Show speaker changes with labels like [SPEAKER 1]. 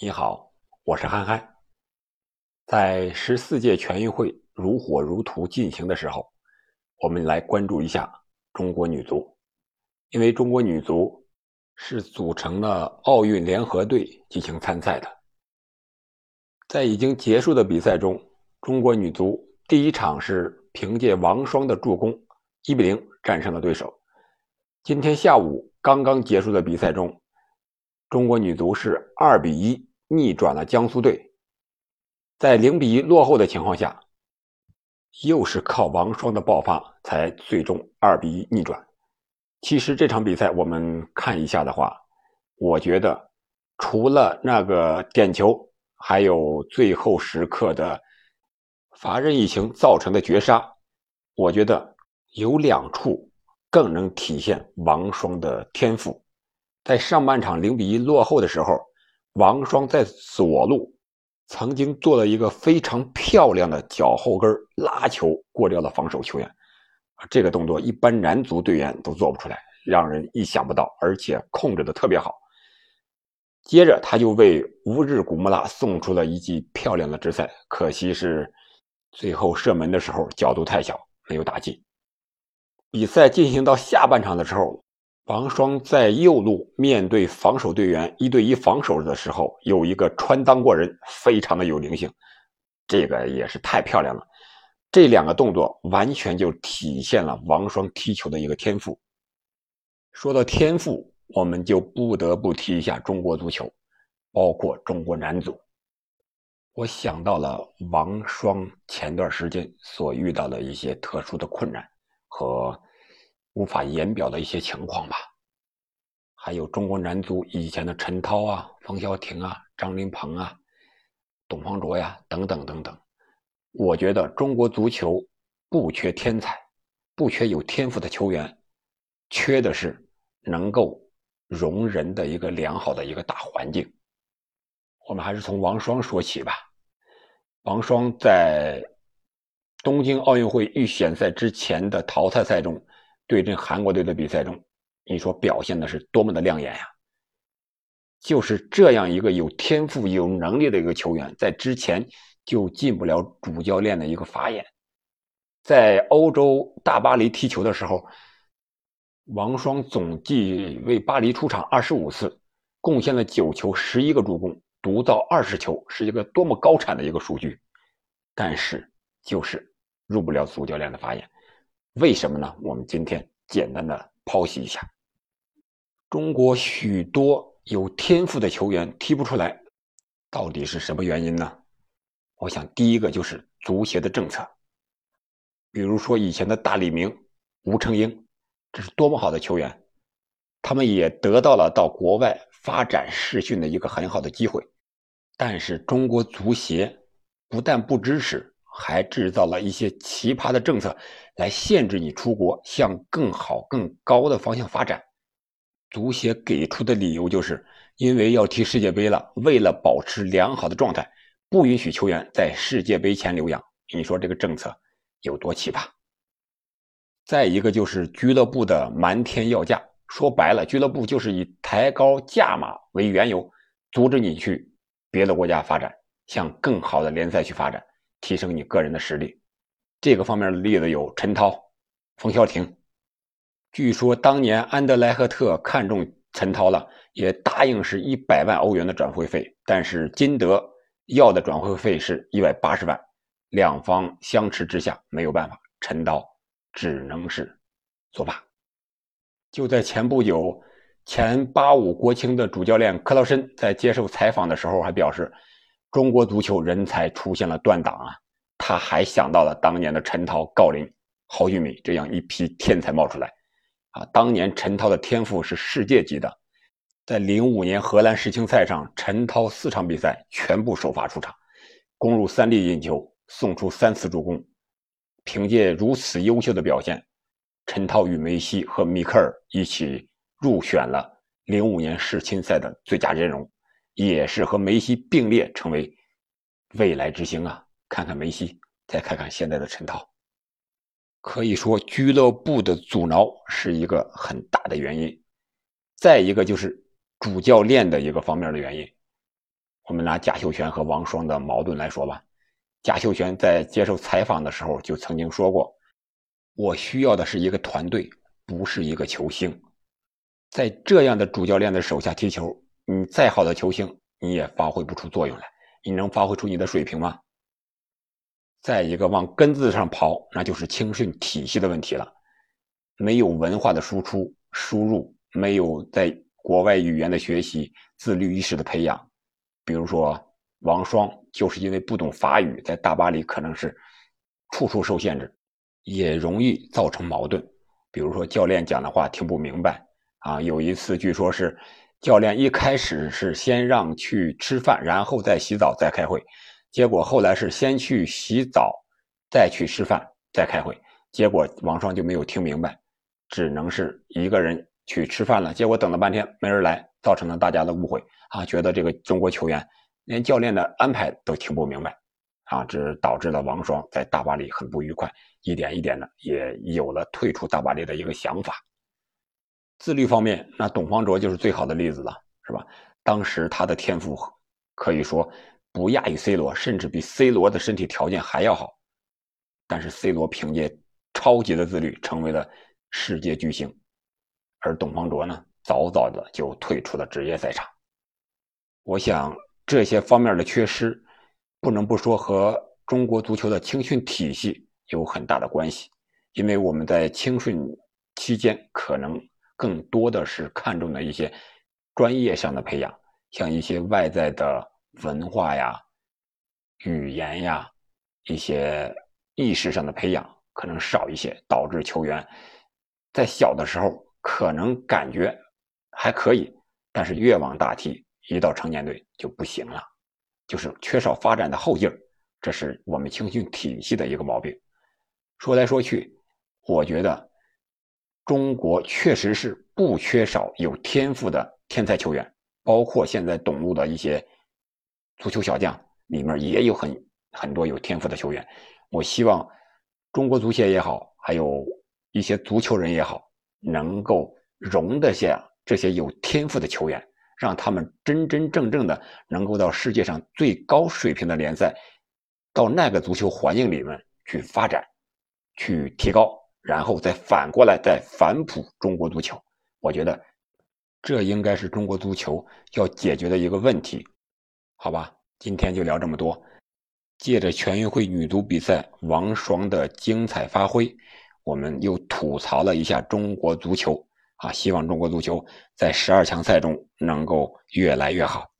[SPEAKER 1] 你好，我是憨憨。在十四届全运会如火如荼进行的时候，我们来关注一下中国女足，因为中国女足是组成了奥运联合队进行参赛的。在已经结束的比赛中，中国女足第一场是凭借王霜的助攻，一比零战胜了对手。今天下午刚刚结束的比赛中。中国女足是二比一逆转了江苏队，在零比一落后的情况下，又是靠王霜的爆发才最终二比一逆转。其实这场比赛我们看一下的话，我觉得除了那个点球，还有最后时刻的罚任意球造成的绝杀，我觉得有两处更能体现王霜的天赋。在上半场零比一落后的时候，王霜在左路曾经做了一个非常漂亮的脚后跟拉球过掉了防守球员，这个动作一般男足队员都做不出来，让人意想不到，而且控制的特别好。接着他就为乌日古木拉送出了一记漂亮的直塞，可惜是最后射门的时候角度太小，没有打进。比赛进行到下半场的时候。王霜在右路面对防守队员一对一防守的时候，有一个穿裆过人，非常的有灵性，这个也是太漂亮了。这两个动作完全就体现了王霜踢球的一个天赋。说到天赋，我们就不得不提一下中国足球，包括中国男足。我想到了王霜前段时间所遇到的一些特殊的困难和。无法言表的一些情况吧，还有中国男足以前的陈涛啊、冯潇霆啊、张琳芃啊、董方卓呀等等等等。我觉得中国足球不缺天才，不缺有天赋的球员，缺的是能够容人的一个良好的一个大环境。我们还是从王霜说起吧。王霜在东京奥运会预选赛之前的淘汰赛中。对阵韩国队的比赛中，你说表现的是多么的亮眼呀！就是这样一个有天赋、有能力的一个球员，在之前就进不了主教练的一个法眼。在欧洲大巴黎踢球的时候，王霜总计为巴黎出场二十五次，贡献了九球、十一个助攻，独造二十球，是一个多么高产的一个数据！但是就是入不了主教练的法眼。为什么呢？我们今天简单的剖析一下，中国许多有天赋的球员踢不出来，到底是什么原因呢？我想第一个就是足协的政策，比如说以前的大李明、吴成英，这是多么好的球员，他们也得到了到国外发展试训的一个很好的机会，但是中国足协不但不支持。还制造了一些奇葩的政策，来限制你出国，向更好、更高的方向发展。足协给出的理由就是，因为要踢世界杯了，为了保持良好的状态，不允许球员在世界杯前留洋。你说这个政策有多奇葩？再一个就是俱乐部的瞒天要价，说白了，俱乐部就是以抬高价码为缘由，阻止你去别的国家发展，向更好的联赛去发展。提升你个人的实力，这个方面的例子有陈涛、冯潇霆。据说当年安德莱赫特看中陈涛了，也答应是一百万欧元的转会费，但是金德要的转会费是一百八十万，两方相持之下没有办法，陈涛只能是作罢。就在前不久，前八五国青的主教练克劳申在接受采访的时候还表示。中国足球人才出现了断档啊！他还想到了当年的陈涛、郜林、郝俊敏这样一批天才冒出来啊！当年陈涛的天赋是世界级的，在零五年荷兰世青赛上，陈涛四场比赛全部首发出场，攻入三粒进球，送出三次助攻。凭借如此优秀的表现，陈涛与梅西和米克尔一起入选了零五年世青赛的最佳阵容。也是和梅西并列成为未来之星啊！看看梅西，再看看现在的陈涛，可以说俱乐部的阻挠是一个很大的原因。再一个就是主教练的一个方面的原因。我们拿贾秀全和王霜的矛盾来说吧。贾秀全在接受采访的时候就曾经说过：“我需要的是一个团队，不是一个球星。在这样的主教练的手下踢球，你再好的球星，你也发挥不出作用来。你能发挥出你的水平吗？”再一个，往根子上刨，那就是青训体系的问题了。没有文化的输出输入，没有在国外语言的学习、自律意识的培养，比如说。王霜就是因为不懂法语，在大巴黎可能是处处受限制，也容易造成矛盾。比如说教练讲的话听不明白啊。有一次据说是教练一开始是先让去吃饭，然后再洗澡再开会，结果后来是先去洗澡，再去吃饭再开会，结果王双就没有听明白，只能是一个人去吃饭了，结果等了半天没人来，造成了大家的误会啊，觉得这个中国球员。连教练的安排都听不明白，啊，这导致了王双在大巴黎很不愉快，一点一点的也有了退出大巴黎的一个想法。自律方面，那董方卓就是最好的例子了，是吧？当时他的天赋可以说不亚于 C 罗，甚至比 C 罗的身体条件还要好，但是 C 罗凭借超级的自律成为了世界巨星，而董方卓呢，早早的就退出了职业赛场。我想。这些方面的缺失，不能不说和中国足球的青训体系有很大的关系。因为我们在青训期间，可能更多的是看重的一些专业上的培养，像一些外在的文化呀、语言呀、一些意识上的培养可能少一些，导致球员在小的时候可能感觉还可以，但是越往大踢。一到成年队就不行了，就是缺少发展的后劲儿，这是我们青训体系的一个毛病。说来说去，我觉得中国确实是不缺少有天赋的天才球员，包括现在董路的一些足球小将里面也有很很多有天赋的球员。我希望中国足协也好，还有一些足球人也好，能够容得下这些有天赋的球员。让他们真真正正的能够到世界上最高水平的联赛，到那个足球环境里面去发展，去提高，然后再反过来再反哺中国足球。我觉得这应该是中国足球要解决的一个问题，好吧？今天就聊这么多。借着全运会女足比赛王霜的精彩发挥，我们又吐槽了一下中国足球。啊，希望中国足球在十二强赛中能够越来越好。